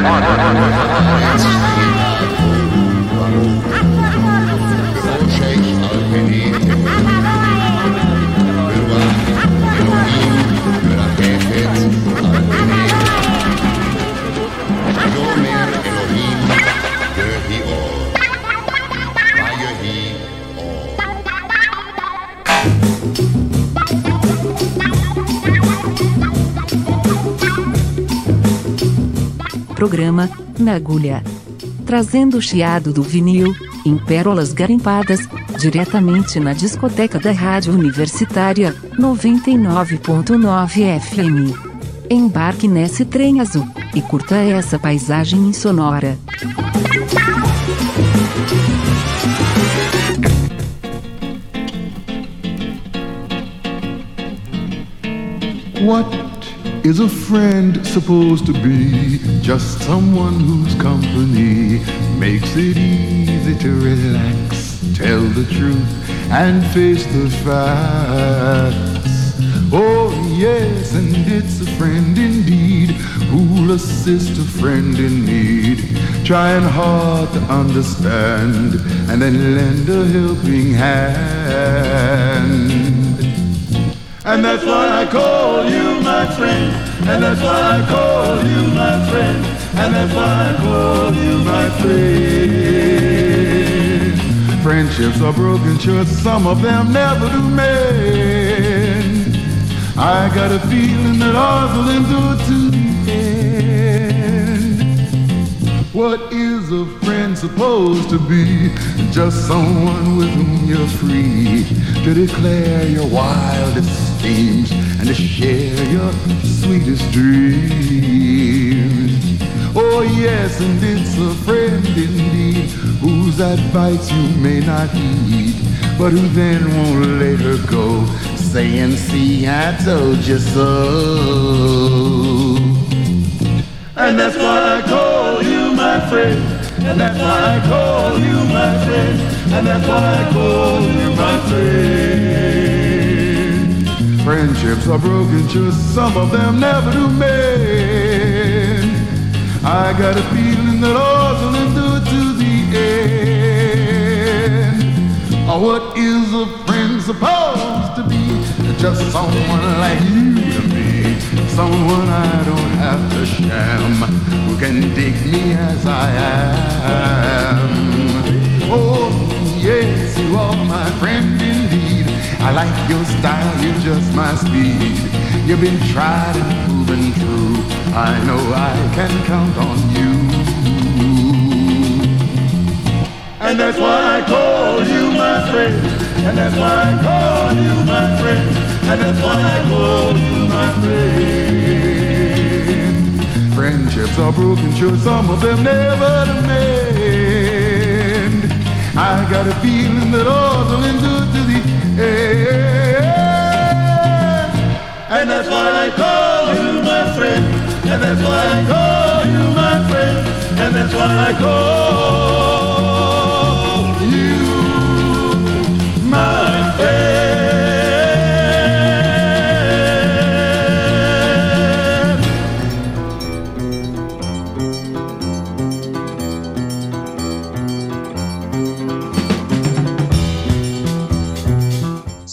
Roda, roda, roda. Programa, na agulha. Trazendo o chiado do vinil, em pérolas garimpadas, diretamente na discoteca da Rádio Universitária, 99.9 FM. Embarque nesse trem azul, e curta essa paisagem insonora. What Is a friend supposed to be just someone whose company makes it easy to relax, tell the truth, and face the facts? Oh, yes, and it's a friend indeed who'll assist a friend in need, trying hard to understand and then lend a helping hand. And that's why I call you my friend. And that's why I call you my friend. And that's why I call you my friend. Friendships are broken, sure, some of them never do mend. I got a feeling that ours will endure to the end. What is a friend supposed to be? Just someone with whom you're free to declare your wildest schemes and to share your sweetest dreams. Oh yes, and it's a friend indeed whose advice you may not heed, but who then won't let her go, saying, "See, I told you so." And that's why I call you my friend. And that's why I call you my friend. And that's why I call you my friend. Friendships are broken, just some of them never do mend. I got a feeling that ours will endure to the end. Oh, what is a friend supposed to be? Just someone like you to me. Someone I don't have to sham, who can dig me as I am. Oh, yes, you are my friend. I like your style, you're just my speed. You've been tried and proven true. I know I can count on you. And that's why I call you my friend. And that's why I call you my friend. And that's why I call you my friend. Friendships are broken, sure some of them never to mend. I got a feeling that all's will endure to the and that's why I call you my friend. And that's why I call you my friend. And that's why I call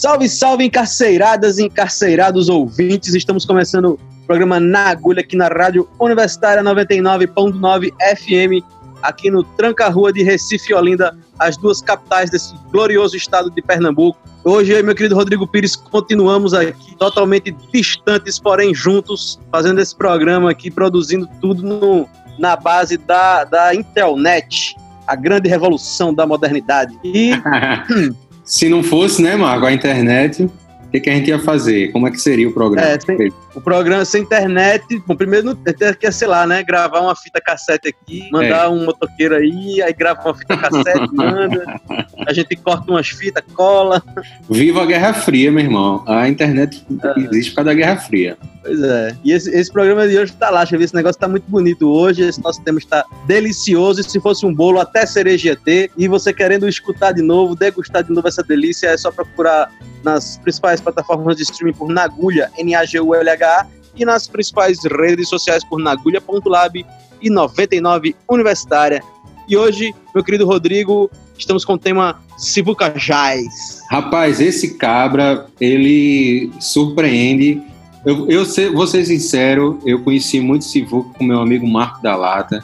Salve, salve, encarceiradas e encarceirados ouvintes. Estamos começando o programa Na Agulha aqui na Rádio Universitária 99.9 FM, aqui no Tranca-Rua de Recife e Olinda, as duas capitais desse glorioso estado de Pernambuco. Hoje eu e meu querido Rodrigo Pires continuamos aqui totalmente distantes, porém juntos, fazendo esse programa aqui, produzindo tudo no, na base da, da internet, a grande revolução da modernidade. E Se não fosse, né, Marco, a internet, o que, que, a gente ia fazer? Como é que seria o programa? É, sem, o programa sem internet, bom, primeiro quer, sei lá, né? Gravar uma fita cassete aqui, mandar é. um motoqueiro aí, aí grava uma fita cassete, manda, a gente corta umas fitas, cola. Viva a Guerra Fria, meu irmão. A internet é. existe por causa da Guerra Fria. Pois é. E esse, esse programa de hoje tá lá, deixa eu ver, esse negócio tá muito bonito hoje, esse nosso tema está delicioso, e se fosse um bolo, até cereja ter, e você querendo escutar de novo, degustar de novo essa delícia, é só procurar nas principais plataformas de streaming por Nagulha, N-A-G-U-L-H, e nas principais redes sociais por nagulha.lab e 99 Universitária. E hoje, meu querido Rodrigo, estamos com o tema Sivuca Jazz. Rapaz, esse cabra, ele surpreende. Eu, eu vou ser sincero, eu conheci muito Sivuca com meu amigo Marco da Lata.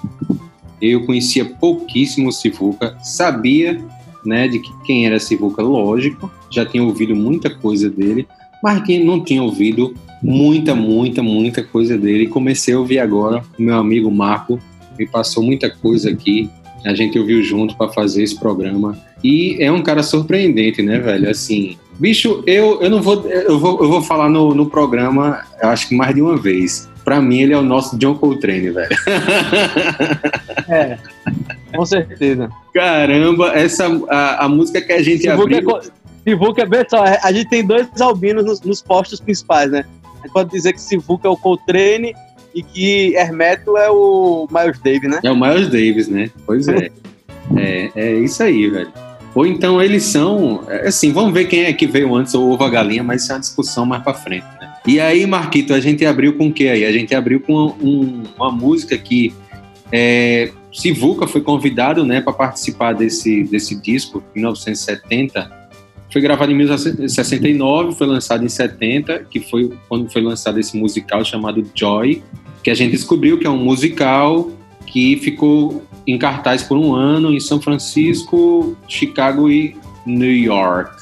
Eu conhecia pouquíssimo Sivuca, sabia né, de que quem era Sivuca, lógico, já tinha ouvido muita coisa dele, mas quem não tinha ouvido muita, muita, muita coisa dele. Comecei a ouvir agora, o meu amigo Marco me passou muita coisa aqui, a gente ouviu junto para fazer esse programa. E é um cara surpreendente, né, velho? Assim, bicho, eu, eu não vou eu vou, eu vou falar no, no programa, acho que mais de uma vez. Pra mim, ele é o nosso John Coltrane, velho. É, com certeza. Caramba, essa a, a música que a gente Sivuca abriu... é, co- Sivuca é bem só, a gente tem dois albinos nos, nos postos principais, né? A gente pode dizer que Sivuca é o Coltrane e que Hermeto é o Miles Davis, né? É o Miles Davis, né? Pois é. é. É isso aí, velho. Ou então eles são. é, Assim, vamos ver quem é que veio antes, ou ovo a galinha, mas isso é uma discussão mais pra frente, né? E aí, Marquito, a gente abriu com o que aí? A gente abriu com um- uma música que é, Sivuca foi convidado né, para participar desse, desse disco em 1970. Foi gravado em 1969, foi lançado em 70, que foi quando foi lançado esse musical chamado Joy, que a gente descobriu que é um musical que ficou em cartaz por um ano em São Francisco, Chicago e New York.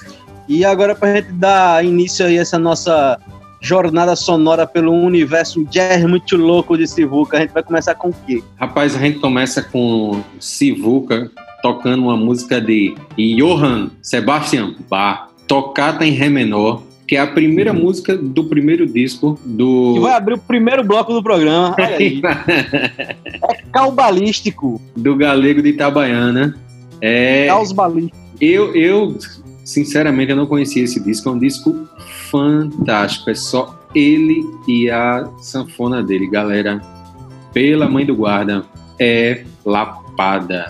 E agora, pra gente dar início aí a essa nossa jornada sonora pelo universo jazz muito louco de Sivuca, a gente vai começar com o quê? Rapaz, a gente começa com Sivuca tocando uma música de Johann Sebastian Bach, Tocata em Ré menor, que é a primeira música do primeiro disco do Que vai abrir o primeiro bloco do programa. É calbalístico. do Galego de Itabaiana. É, Caos balístico. eu, eu, sinceramente, eu não conhecia esse disco. É um disco fantástico. É só ele e a sanfona dele, galera. Pela mãe do guarda, é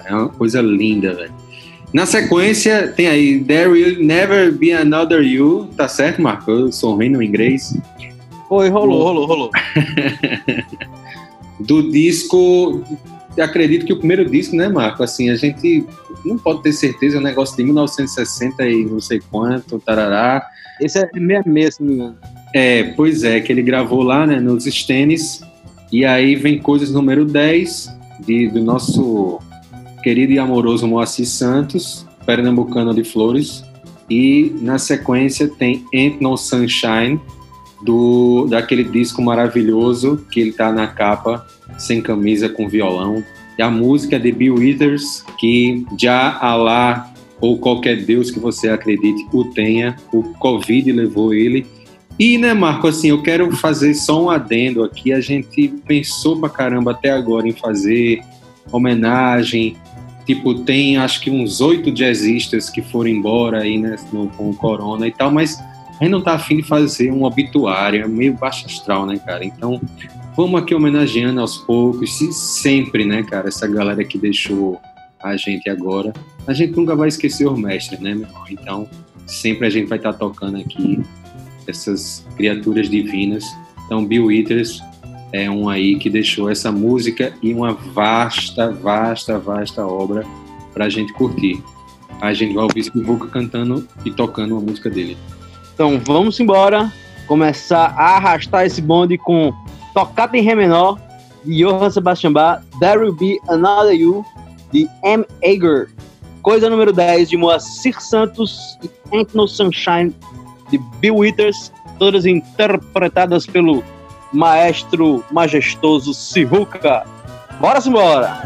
É uma coisa linda, velho. Na sequência, tem aí There Will Never Be Another You. Tá certo, Marco? Eu sou ruim no inglês. Foi, rolou, rolou, rolou. do disco. Acredito que o primeiro disco, né, Marco? Assim, a gente não pode ter certeza, é um negócio de 1960 e não sei quanto, tarará. Esse é 66, se não me engano. É, pois é, que ele gravou lá, né, nos Stenes. E aí vem Coisas número 10, de, do nosso querido e amoroso Moacir Santos, pernambucano de Flores. E na sequência tem Ain't No Sunshine, do, daquele disco maravilhoso que ele tá na capa, sem camisa, com violão. E a música é de Bill Withers, que já Alá ou qualquer Deus que você acredite o tenha, o Covid levou ele. E, né, Marco, assim, eu quero fazer só um adendo aqui. A gente pensou pra caramba até agora em fazer homenagem. Tipo, tem acho que uns oito jazzistas que foram embora aí, né, com o corona e tal, mas a gente não tá afim de fazer um obituário, é meio baixo astral, né, cara? Então, vamos aqui homenageando aos poucos, se sempre, né, cara, essa galera que deixou a gente agora. A gente nunca vai esquecer os mestres, né, meu irmão? Então, sempre a gente vai estar tocando aqui essas criaturas divinas. Então, Bill Withers é um aí que deixou essa música e uma vasta, vasta, vasta obra pra gente curtir. A gente vai ouvir Sivuca cantando e tocando uma música dele. Então vamos embora. Começar a arrastar esse bonde com Tocata em Ré menor, de Johann Sebastian Bach, There Will Be Another You, de M. Ager. Coisa número 10, de Moacir Santos, e Ain't No Sunshine, de Bill Withers, todas interpretadas pelo maestro majestoso Sivuca. Bora simbora!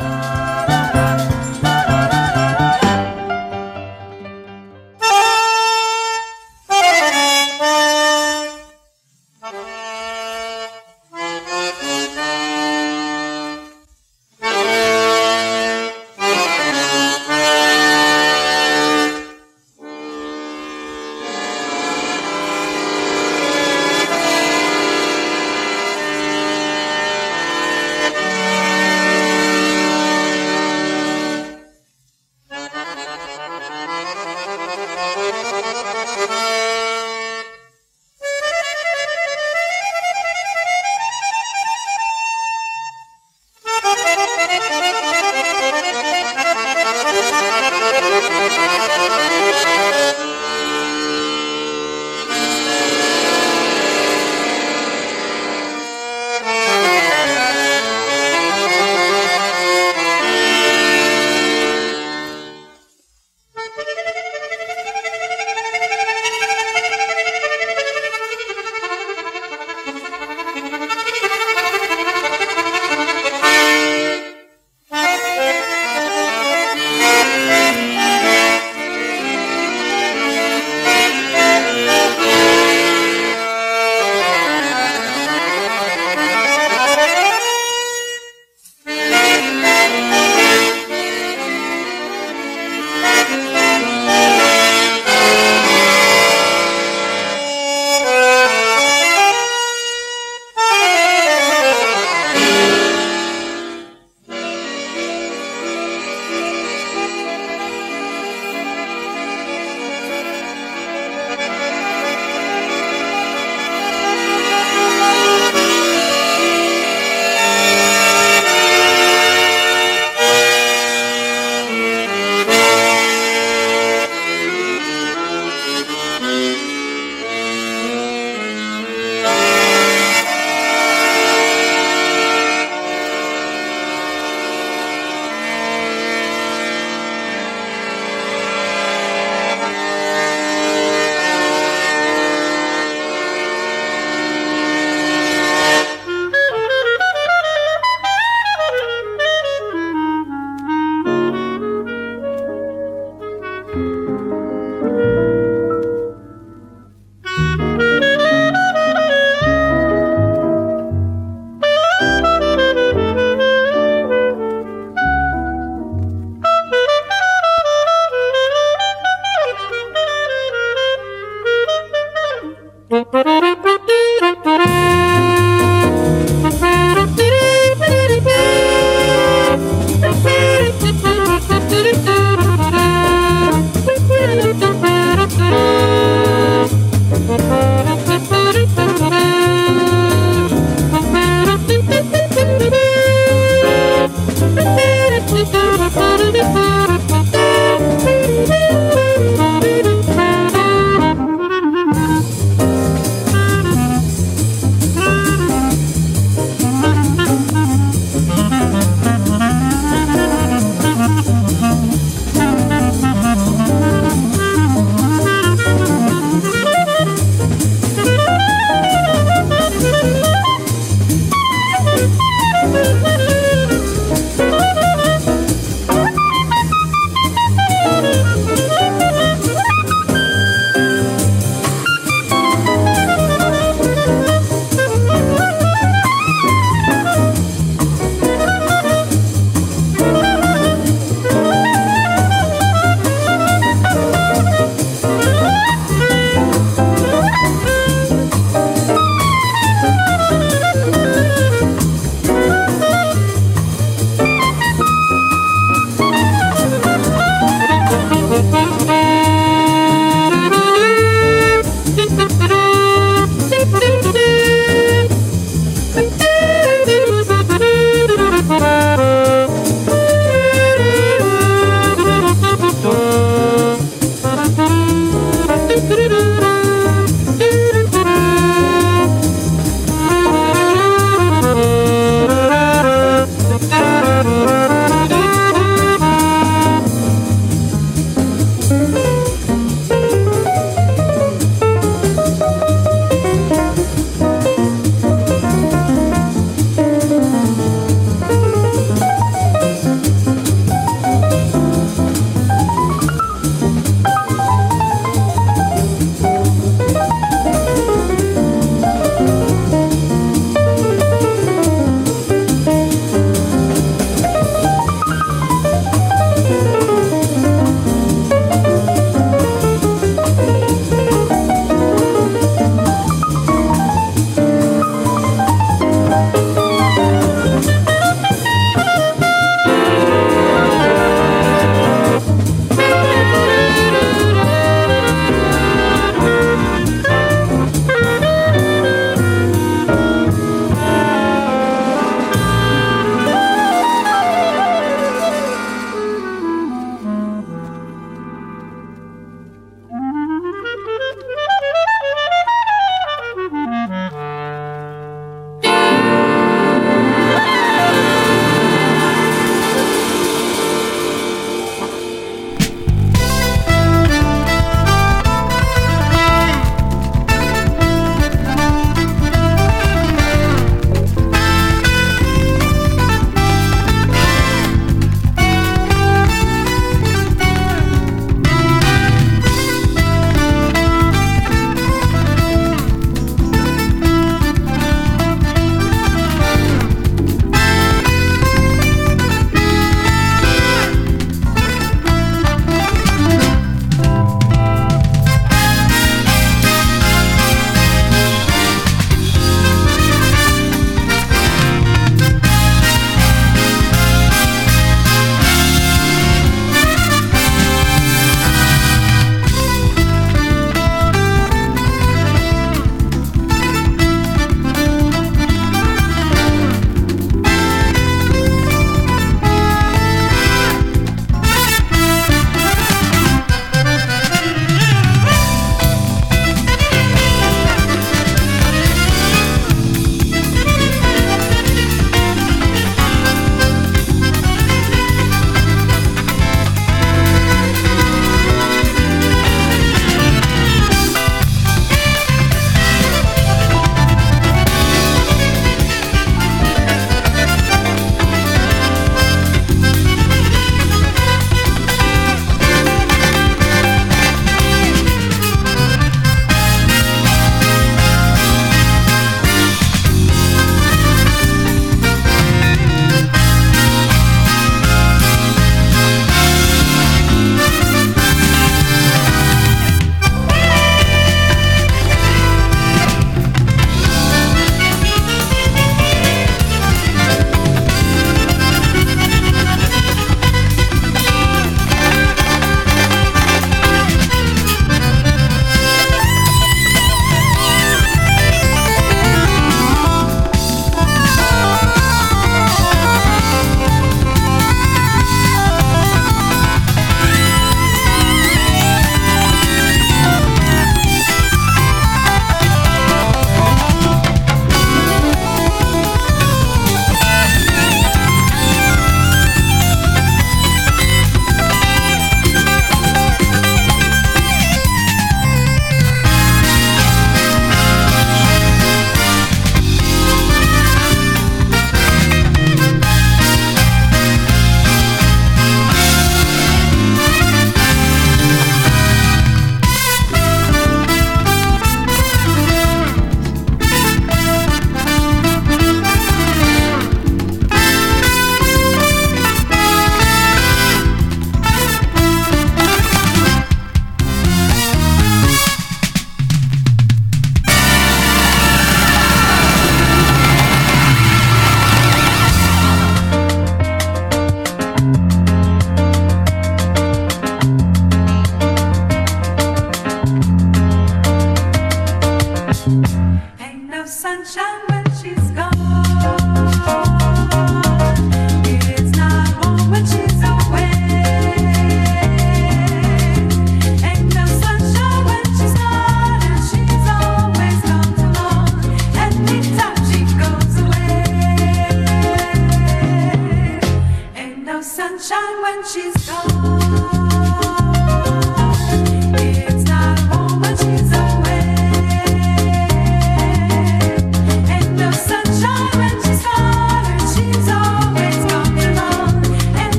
she's gone.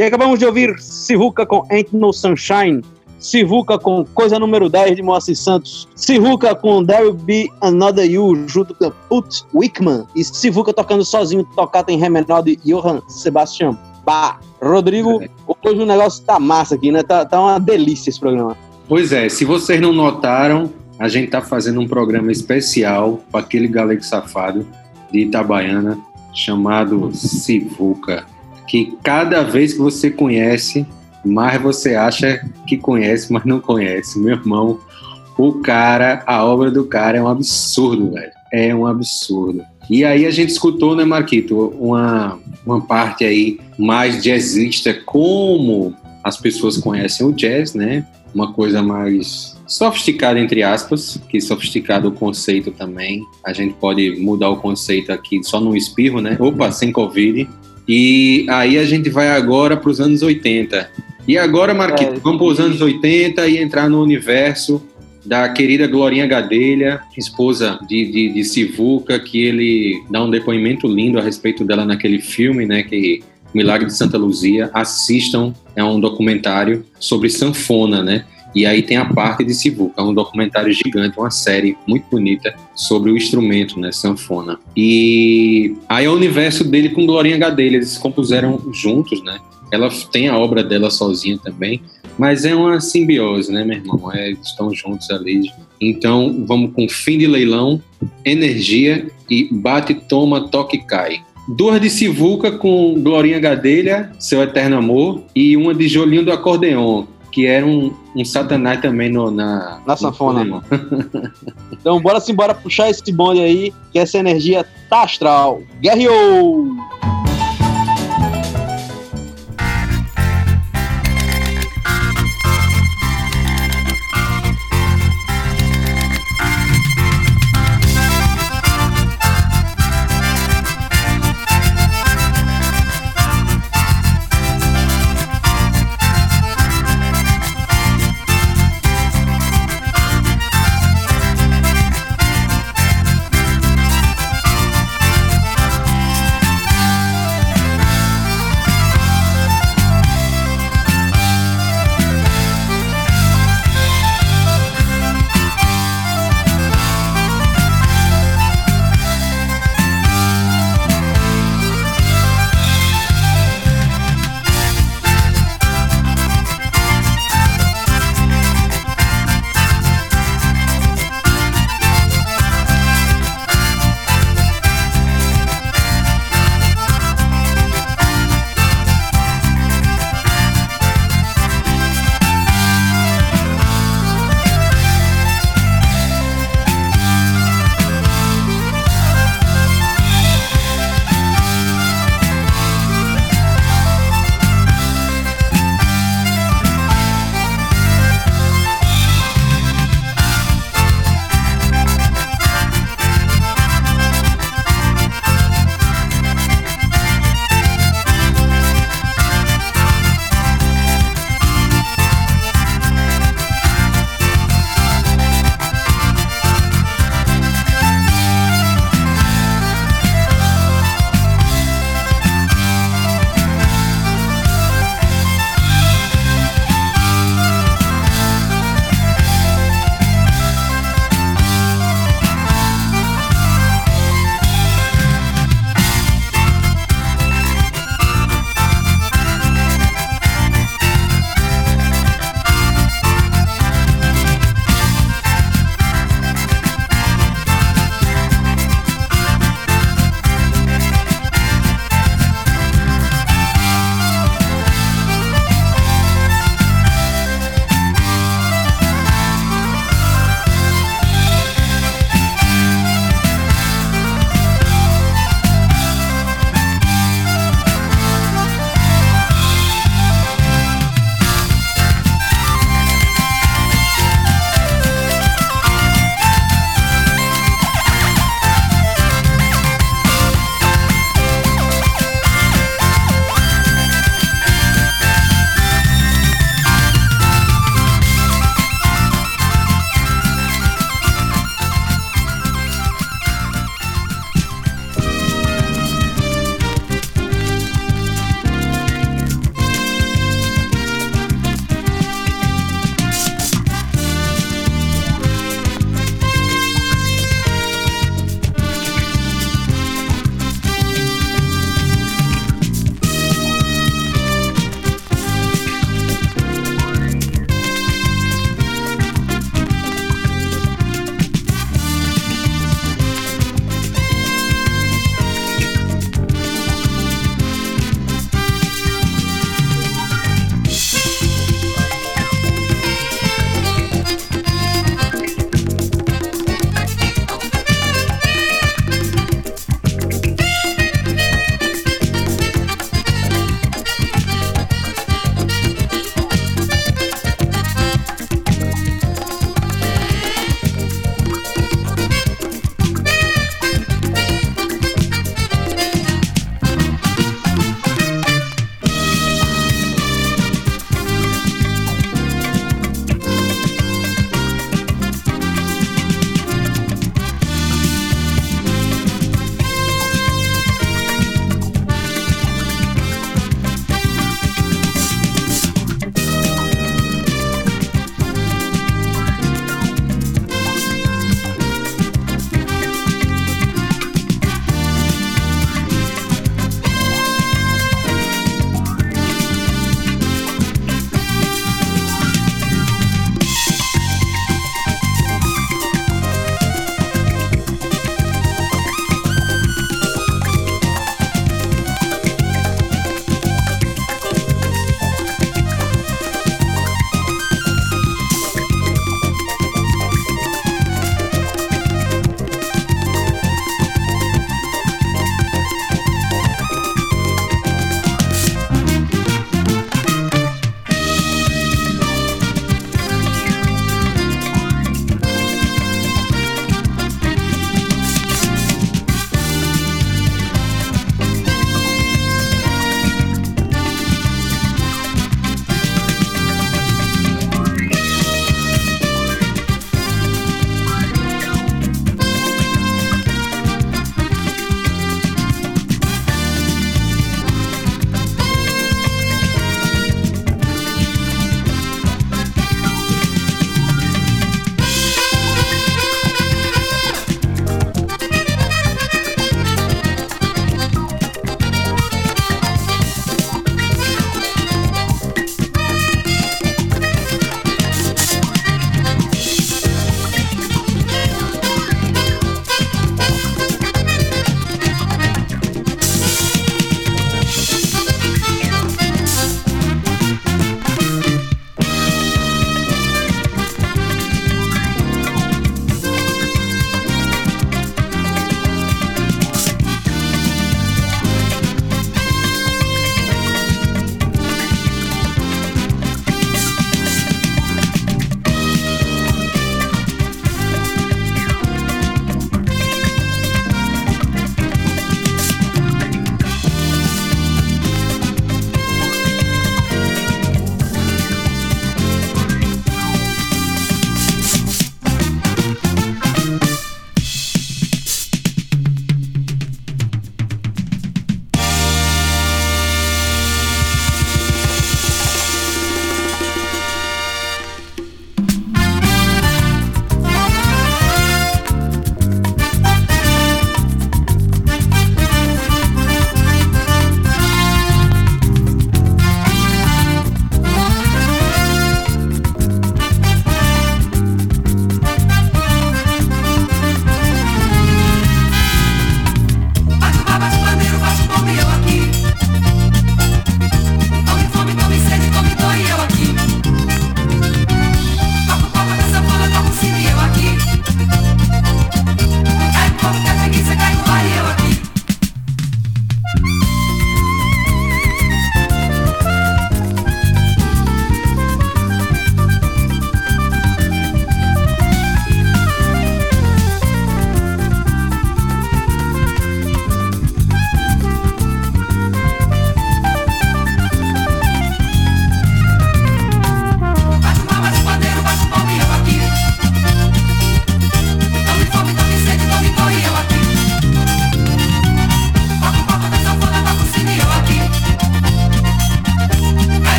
E acabamos de ouvir Sivuca com Ain't No Sunshine, Sivuca com Coisa Número 10 de Moacir Santos, Sivuca com There Will Be Another You junto com Put Wickman e Sivuca tocando sozinho, tocata em Ré menor de Johann Sebastian Bach. Rodrigo, hoje o negócio tá massa aqui, né? Tá, tá uma delícia esse programa. Pois é, se vocês não notaram, a gente está fazendo um programa especial para aquele galego safado de Itabaiana chamado Sivuca, que cada vez que você conhece, mais você acha que conhece, mas não conhece. Meu irmão, o cara, a obra do cara é um absurdo, velho. É um absurdo. E aí a gente escutou, né, Marquito, uma, uma parte aí mais jazzista, como as pessoas conhecem o jazz, né? Uma coisa mais sofisticada, entre aspas, que sofisticado o conceito também. A gente pode mudar o conceito aqui só num espirro, né? Opa, sem Covid. E aí a gente vai agora para os anos 80. E agora, Marquito, É, vamos para os anos 80 e entrar no universo da querida Glorinha Gadelha, esposa de, de, de Sivuca, que ele dá um depoimento lindo a respeito dela naquele filme, né, que Milagre de Santa Luzia. Assistam, é um documentário sobre sanfona, né? E aí tem a parte de Sivuca, um documentário gigante, uma série muito bonita sobre o instrumento, né, sanfona. E aí é o universo dele com Glorinha Gadelha, eles compuseram juntos, né? Ela tem a obra dela sozinha também, mas é uma simbiose, né, meu irmão? É, estão juntos ali. Então, vamos com Fim de Leilão, Energia e Bate, Toma, Toque Cai. Duas de Sivuca com Glorinha Gadelha, Seu Eterno Amor, e uma de Jolinho do Acordeon, que era um, um satanás também no, na... Na sanfona. Então bora sim, bora puxar esse bonde aí, que essa energia tá astral. Guerreou!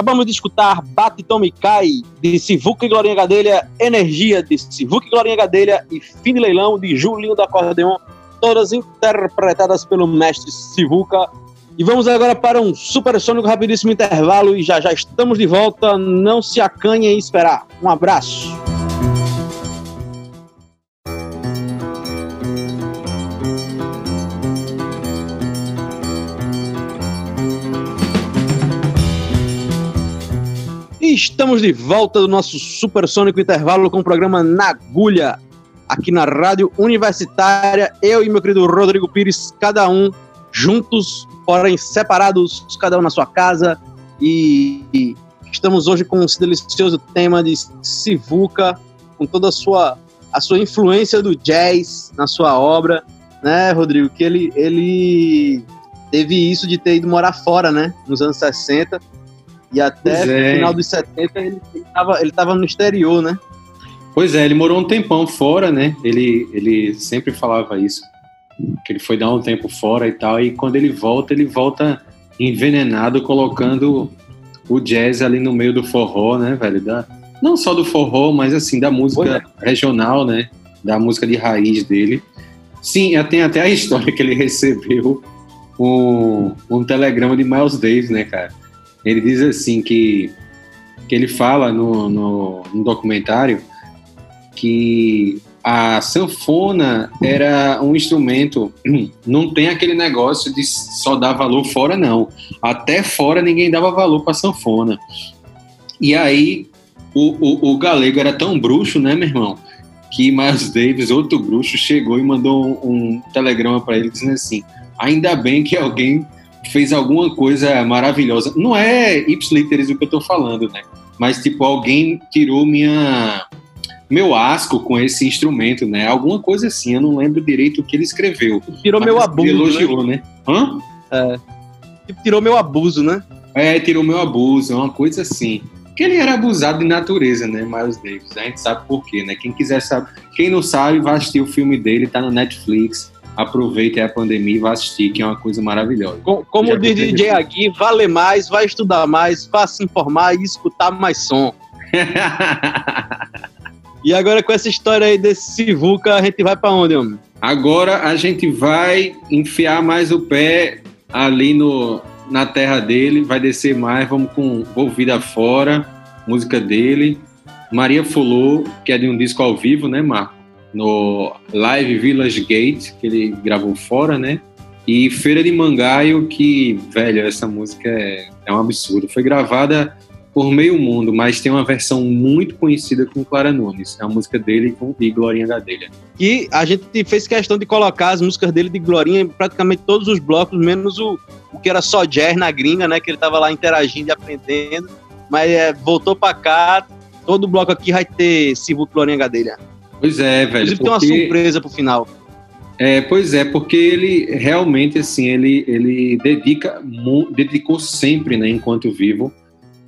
Acabamos de escutar Bate, Tome Cai, de Sivuca e Glorinha Gadelha, Energia, de Sivuca e Glorinha Gadelha e Fim de Leilão, de Julinho do Acordeon, todas interpretadas pelo mestre Sivuca. E vamos agora para um supersônico rapidíssimo intervalo e já já estamos de volta. Não se acanhe em esperar. Um abraço. Estamos de volta do nosso supersônico intervalo com o programa Na Agulha, aqui na Rádio Universitária. Eu e meu querido Rodrigo Pires, cada um juntos, porém separados, cada um na sua casa. E, estamos hoje com esse delicioso tema de Sivuca, com toda a sua, a sua influência do jazz na sua obra, né, Rodrigo? Que ele, ele teve isso de ter ido morar fora, né, nos anos 60. E até é. o final dos 70 ele estava ele tava no exterior, né? Pois é, ele morou um tempão fora, né? Ele, ele sempre falava isso, que ele foi dar um tempo fora e tal, e quando ele volta, ele volta envenenado, colocando o jazz ali no meio do forró, né, velho? Da, não só do forró, mas assim, da música regional, né? Da música de raiz dele. Sim, é, tem até a história que ele recebeu um, um telegrama de Miles Davis, né, cara? Ele diz assim que, que ele fala no, no, no documentário que a sanfona era um instrumento, não tem aquele negócio de só dar valor fora, não. Até fora ninguém dava valor para sanfona. E aí o, o, o galego era tão bruxo, né, meu irmão? Que Miles Davis, outro bruxo, chegou e mandou um, um telegrama para ele dizendo assim: ainda bem que alguém fez alguma coisa maravilhosa. Não é ipsiliteris o que eu tô falando, né? Mas, tipo, alguém tirou minha meu asco com esse instrumento, né? Alguma coisa assim, eu não lembro direito o que ele escreveu. Tirou meu abuso, né? elogiou, né? Hã? Tipo, Tirou meu abuso, né? É, tirou meu abuso, é uma coisa assim. Que ele era abusado de natureza, né, Miles Davis? A gente sabe por quê, né? Quem quiser saber, quem não sabe, vai assistir o filme dele, tá no Netflix. Aproveita a pandemia e vai assistir, que é uma coisa maravilhosa. Co- Como diz DJ. Agui, vale mais, vai estudar mais, vai se informar e escutar mais som. E agora com essa história aí desse Sivuca, a gente vai pra onde, homem? Agora a gente vai enfiar mais o pé ali no, na terra dele, vai descer mais, vamos com Volvida Fora, música dele. Maria Fulô, que é de um disco ao vivo, né, Marco? No Live Village Gate, que ele gravou fora, né? E Feira de Mangaio, que, velho, essa música é, é um absurdo. Foi gravada por meio mundo, mas tem uma versão muito conhecida com Clara Nunes. É a música dele com, e Glorinha Gadelha. E a gente fez questão de colocar as músicas dele de Glorinha em praticamente todos os blocos, menos o, o que era só jazz na gringa, né? Que ele tava lá interagindo e aprendendo. Mas é, voltou pra cá, todo bloco aqui vai ter e Glorinha Gadelha. Pois é, velho. Inclusive tem uma porque- surpresa pro final. É, pois é, porque ele realmente assim ele ele dedica dedicou sempre, né, enquanto vivo,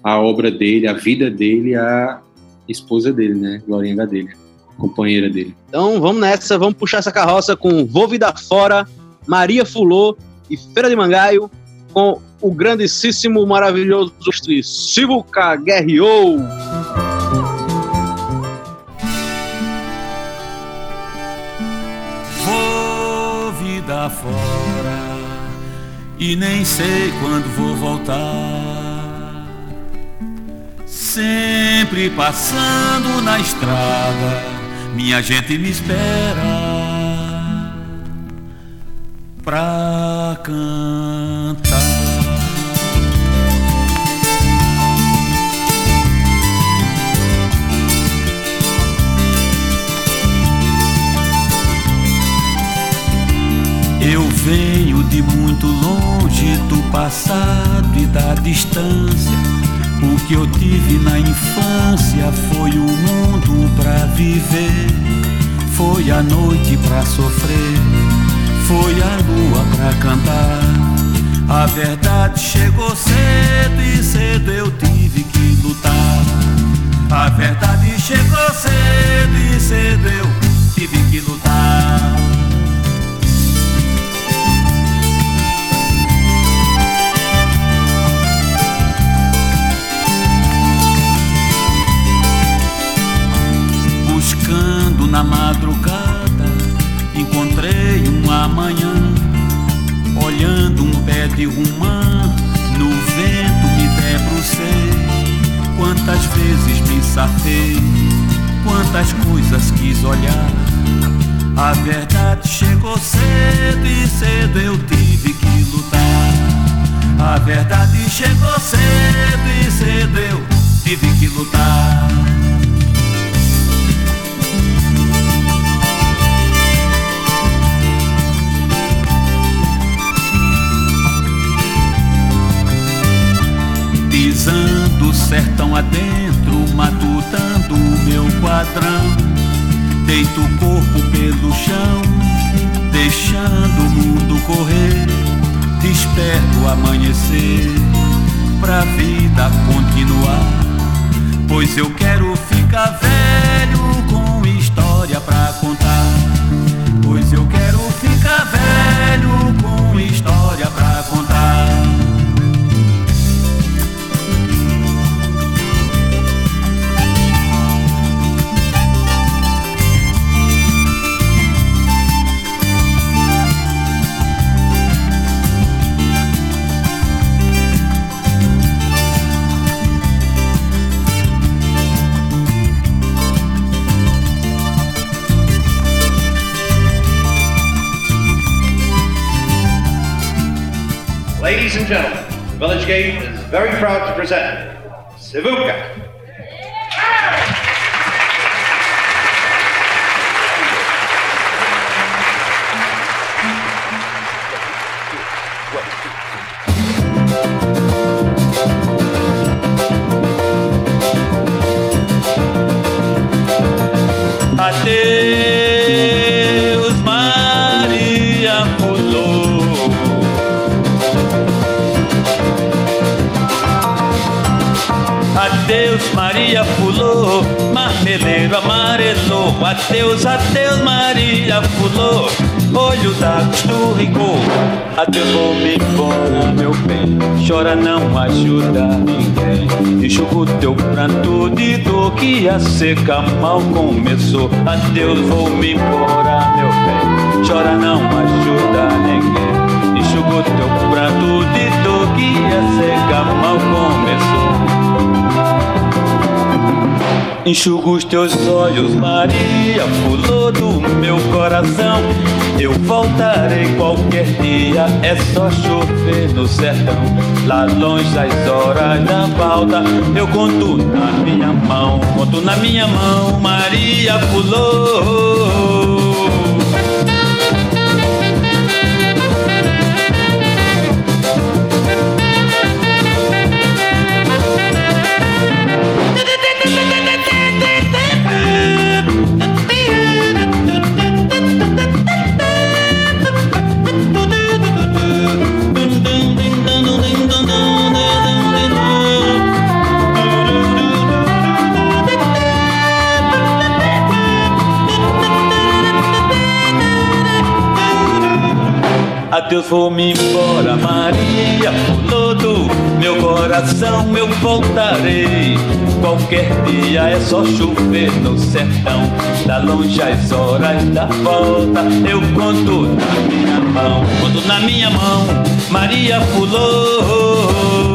a obra dele, a vida dele, à esposa dele, né, Glorinha Gadelha, companheira dele. Então vamos nessa, vamos puxar essa carroça com Vou Vida Fora, Maria Fulô e Feira de Mangaio, com o grandíssimo, maravilhoso Sivuca Guerreou. E nem sei quando vou voltar. Sempre passando na estrada, minha gente me espera pra cantar. Eu venho de muito longe do passado e da distância. O que eu tive na infância foi o mundo pra viver. Foi a noite pra sofrer. Foi a lua pra cantar. A verdade chegou cedo e cedo eu tive que lutar. A verdade chegou cedo e cedo eu tive que lutar. Olhar. A verdade chegou cedo e cedo eu tive que lutar. A verdade chegou cedo e cedo eu tive que lutar. Pisando o sertão adentro, matutando o meu quadrão. Deito o corpo pelo chão, deixando o mundo correr. Desperto o amanhecer, pra vida continuar. Pois eu quero ficar velho and gentlemen, Village Gate is very proud to present Sivuka. Amarelou. Adeus, adeus, Maria pulou, olho d'água esturricou. Adeus, vou me embora, meu bem. Chora, não ajuda ninguém. Enxuga o teu pranto de dor que a seca mal começou. Adeus, vou me embora, meu bem. Chora, não ajuda ninguém. Enxuga o teu pranto de dor que a seca mal começou. Enxuga os teus olhos, Maria, pulou do meu coração. Eu voltarei qualquer dia, é só chover no sertão. Lá longe as horas da falta, eu conto na minha mão, conto na minha mão, Maria pulou. Adeus, vou-me embora, Maria, pulou do meu coração, eu voltarei. Qualquer dia é só chover no sertão. Lá longe as horas da volta, eu conto na minha mão, conto na minha mão, Maria pulou.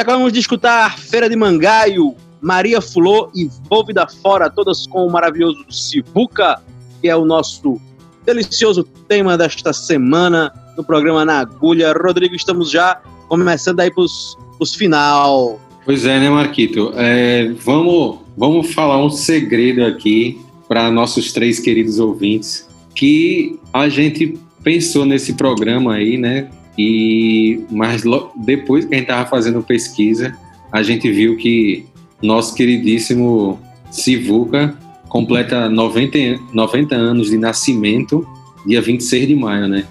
Acabamos de escutar Feira de Mangaio, Maria Fulô e Volve da Fora, todas com o maravilhoso Sivuca, que é o nosso delicioso tema desta semana no programa Na Agulha. Rodrigo, estamos já começando aí pros, pros final. Pois é, né, Marquito? É, vamos, vamos falar um segredo aqui para nossos três queridos ouvintes, que a gente pensou nesse programa aí, né? E mas depois que a gente estava fazendo pesquisa, a gente viu que nosso queridíssimo Sivuca completa 90, an- 90 anos de nascimento, dia 26 de maio, né?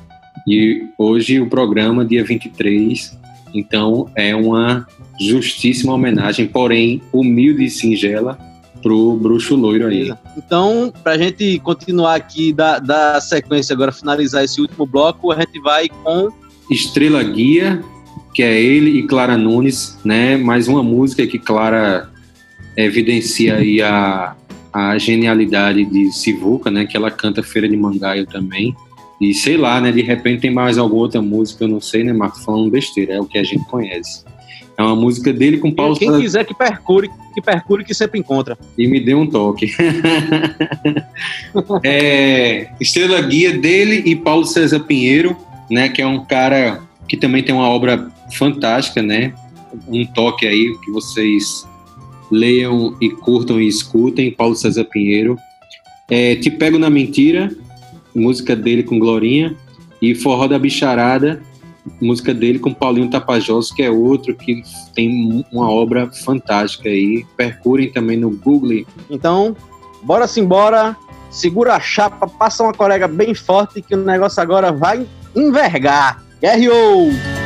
E hoje o programa, dia 23, então é uma justíssima homenagem, porém humilde e singela, pro bruxo loiro aí. Então, pra gente continuar aqui da, da sequência agora, finalizar esse último bloco, a gente vai com Estrela Guia, que é ele e Clara Nunes, né? Mais uma música que Clara evidencia aí a, a genialidade de Sivuca, né? Que ela canta Feira de Mangaio também. E sei lá, né? De repente tem mais alguma outra música, eu não sei, né, Marcos? Falando besteira, é o que a gente conhece. É uma música dele com Paulo quem César- quiser que percure, que percure que sempre encontra. e me deu um toque. é, Estrela Guia dele e Paulo César Pinheiro, né, que é um cara que também tem uma obra fantástica, né? Um toque aí que vocês leiam e curtam e escutem, Paulo César Pinheiro. É, Te Pego na Mentira, música dele com Glorinha, e Forró da Bicharada, música dele com Paulinho Tapajós, que é outro que tem uma obra fantástica aí. Percurem também no Google Então, bora simbora, segura a chapa, passa uma colega bem forte que o negócio agora vai envergar. R.O.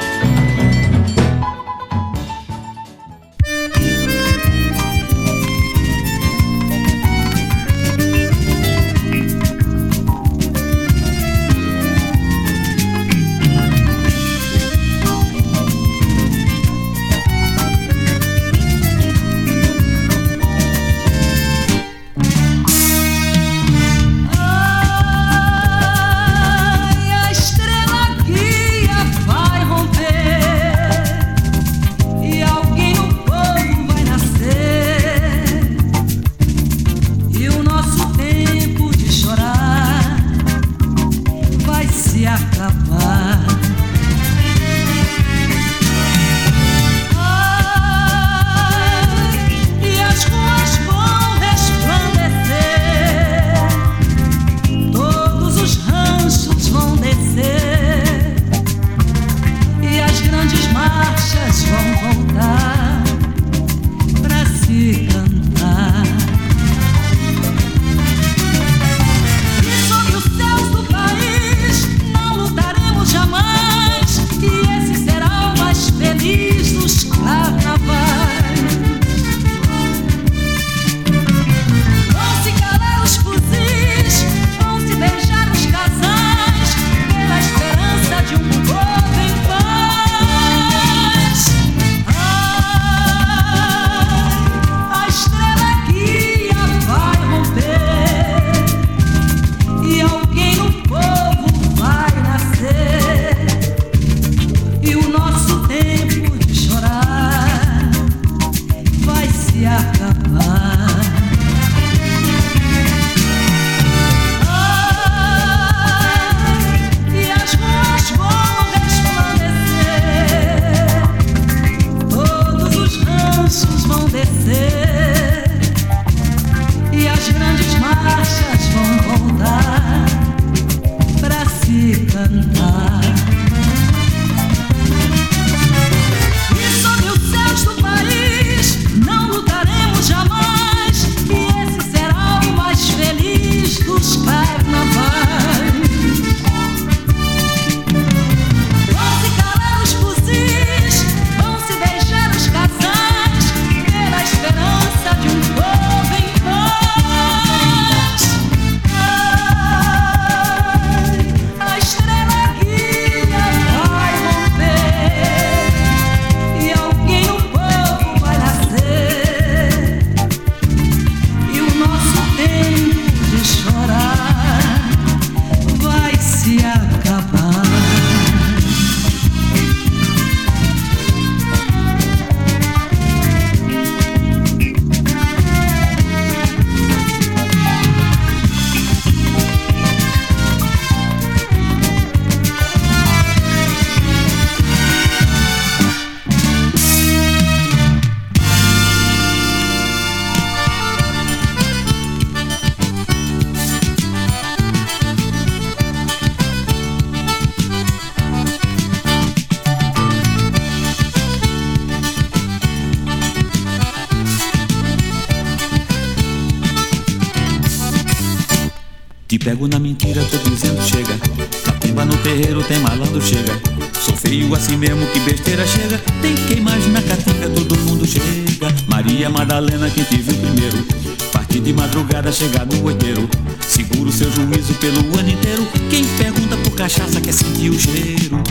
madrugada, chegar no oiteiro. Seguro seu juízo pelo ano inteiro. Quem pergunta por cachaça quer sentir o cheiro.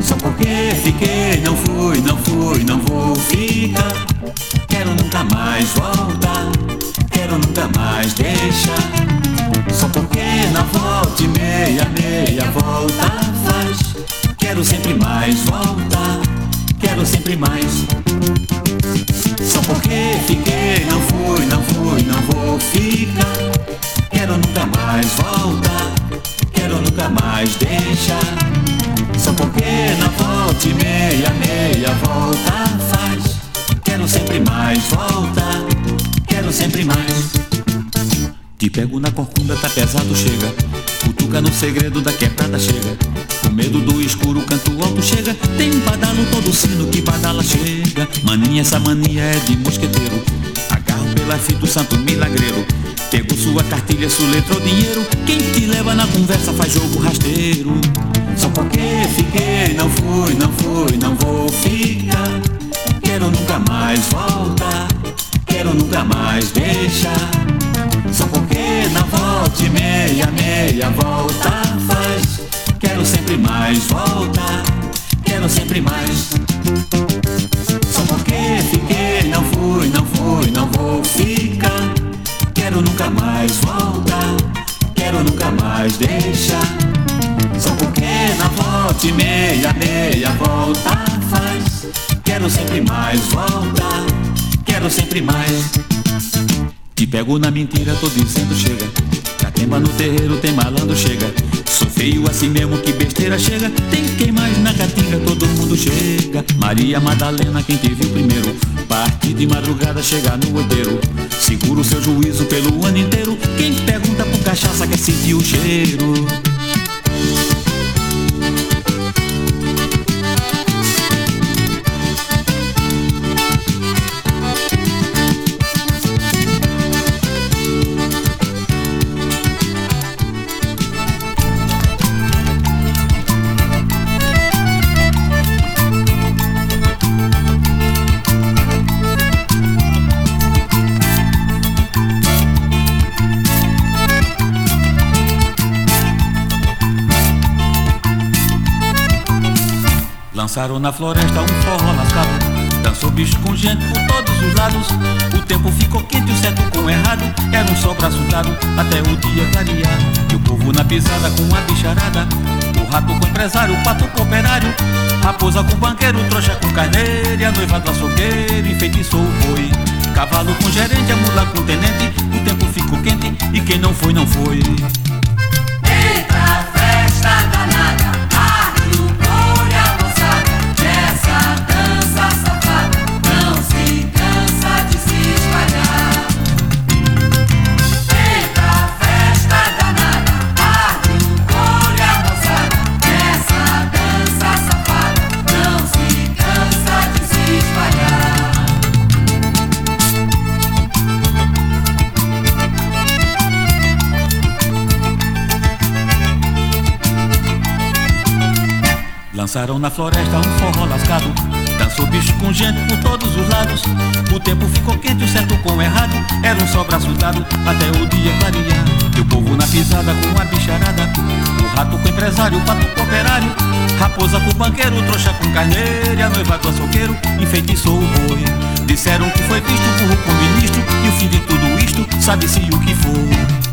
Só porque fiquei, não fui, não fui, não vou ficar. Quero nunca mais voltar. Quero nunca mais deixar. Só porque na volta e meia, meia volta faz. Quero sempre mais voltar. Quero sempre mais. Agarro pela fita o santo milagreiro. Pego sua cartilha, sua letra ou dinheiro. Quem te leva na conversa faz jogo rasteiro. Só porque fiquei, não fui, não fui, não vou ficar. Quero nunca mais voltar. Quero nunca mais deixar. Só porque na volta e meia, meia volta faz. Quero sempre mais voltar. Quero sempre mais. Sempre mais voltar. Quero sempre mais. Te pego na mentira, tô dizendo chega. Catemba no terreiro, tem malandro, chega. Sou feio assim mesmo, que besteira chega. Tem quem mais na catinga, todo mundo chega. Maria Madalena, quem te viu primeiro. Parte de madrugada, chega no oiteiro. Segura o seu juízo pelo ano inteiro. Quem pergunta por cachaça quer sentir o cheiro. Lançaram na floresta um forró lascado. Dançou bicho com gente por todos os lados. O tempo ficou quente, o certo com o errado. Era um só braço dado até o dia clarear E o povo na pisada com a bicharada. O rato com o empresário, o pato com o operário. Raposa com o banqueiro, trouxa com carneiro. E a noiva do açougueiro enfeitiçou o boi. Cavalo com gerente, a mula com tenente. O tempo ficou quente e quem não foi, não foi Lançaram na floresta um forró lascado. Dançou bicho com gente por todos os lados. O tempo ficou quente, o certo com o errado. Era um só braço dado até o dia clarear. E o povo na pisada com a bicharada. O rato com o empresário, o pato com o operário. Raposa com o banqueiro, trouxa com carneiro. E a noiva do açougueiro enfeitiçou o boi. Disseram que foi visto burro com ministro. E o fim de tudo isto, sabe-se o que for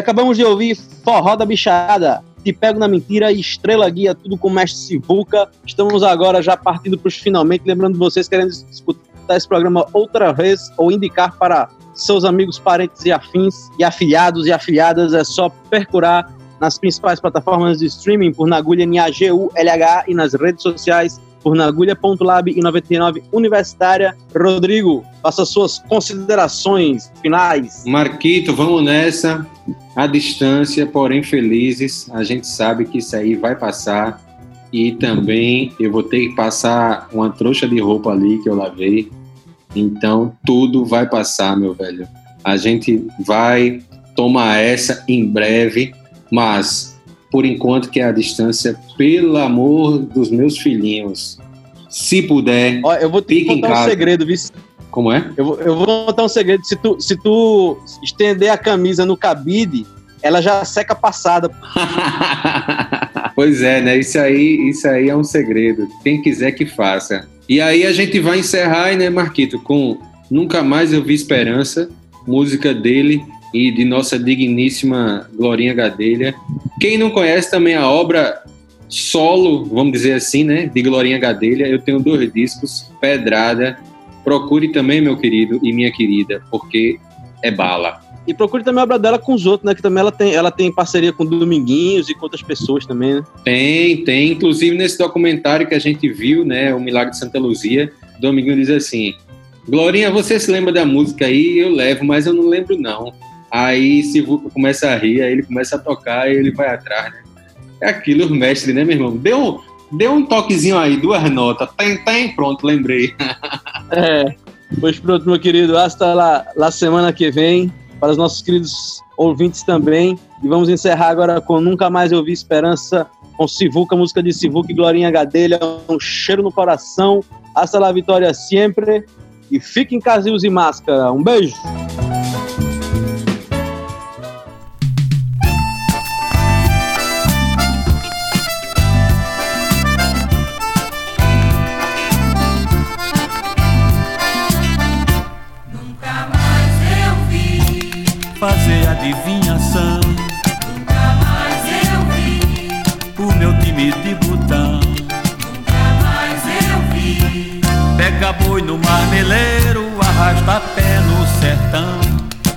acabamos de ouvir Forró da Bichada, Te Pego na Mentira e Estrela Guia, tudo com o Mestre Sivuca. Estamos agora já partindo para os finalmente, lembrando vocês querendo escutar esse programa outra vez ou indicar para seus amigos, parentes e afins e afiliados e afiliadas, é só percurar nas principais plataformas de streaming por Nagulha NAGULH e nas redes sociais por nagulha.lab e 99 Universitária. Rodrigo, faça suas considerações finais. Marquito, vamos nessa. À distância, porém felizes. A gente sabe que isso aí vai passar. E também eu vou ter que passar uma trouxa de roupa ali que eu lavei. Então tudo vai passar, meu velho. A gente vai tomar essa em breve, mas por enquanto que é a distância, pelo amor dos meus filhinhos, se puder, Ó, eu vou te Fica em contar um casa. segredo, viu? como é? Eu, vou- eu vou contar um segredo. Se tu, se tu estender a camisa no cabide, ela já seca passada. pois é, né? Isso aí, isso aí é um segredo. Quem quiser que faça. E aí a gente vai encerrar, né, Marquito, com Nunca Mais Eu Vi Esperança, música dele e de nossa digníssima Glorinha Gadelha. Quem não conhece também a obra solo, vamos dizer assim, né, de Glorinha Gadelha, eu tenho dois discos, Pedrada. Procure também, meu querido e minha querida, porque é bala. E procure também a obra dela com os outros, né? Que também ela tem, ela tem parceria com Dominguinhos e com outras pessoas também, né? Tem, tem. Inclusive nesse documentário que a gente viu, né, o Milagre de Santa Luzia, Dominguinho diz assim: Glorinha, você se lembra da música aí? Eu levo, mas eu não lembro não. Aí Sivuca começa a rir, aí ele começa a tocar e ele vai atrás, né? É aquilo, o mestre, né, meu irmão? Deu, deu um toquezinho aí, duas notas. Tem, tem, pronto, lembrei. É. Pois pronto, meu querido. Hasta lá, lá semana que vem. Para os nossos queridos ouvintes também. E vamos encerrar agora com Nunca Mais Eu Vi Esperança, com Sivuca, música de Sivuca e Glorinha Gadelha. Um cheiro no coração. Hasta lá, Vitória sempre. E fique em e máscara. Um beijo. Fazer adivinhação, nunca mais eu vi, o meu time de botão. nunca mais eu vi, Pega boi no marmeleiro, arrasta pé no sertão.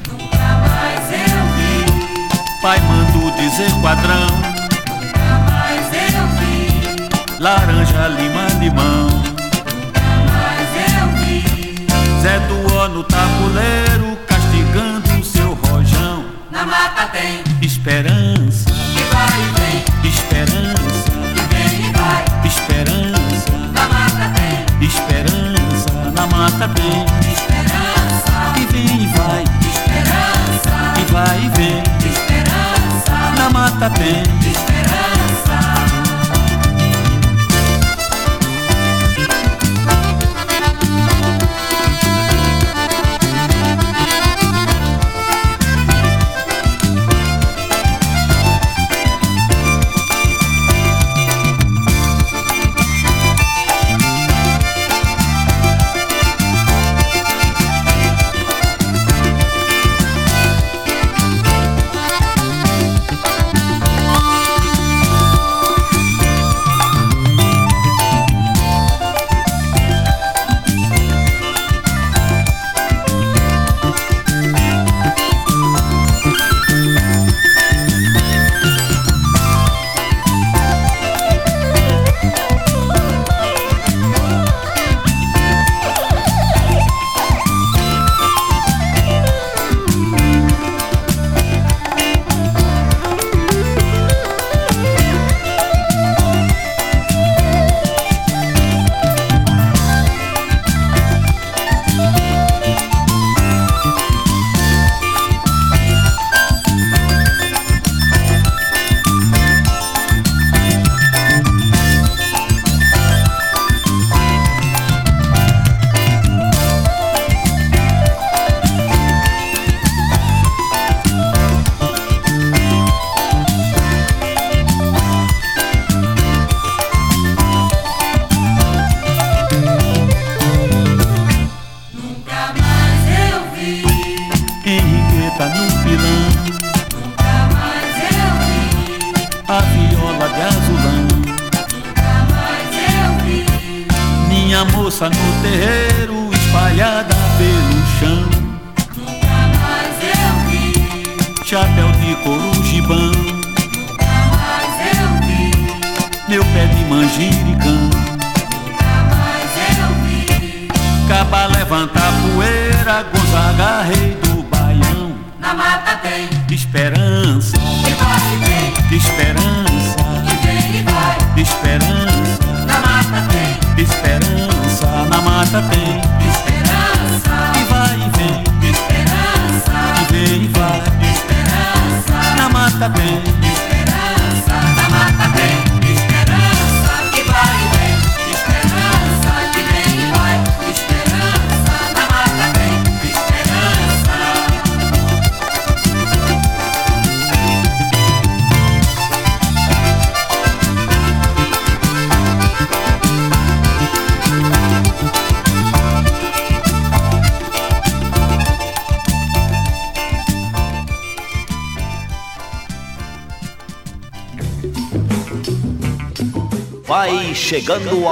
nunca mais eu vi, Pai mando dizer quadrão, nunca mais eu vi, laranja, lima, limão. nunca mais eu vi. Zé do ano tabuleiro, castigando o seu. Na mata tem, Esperança, que vai e vem, esperança, que vem e vai. esperança, Na mata tem, esperança. Na mata tem, esperança, e vem e vai, esperança, e vai e vem. esperança, Na mata tem, esperança.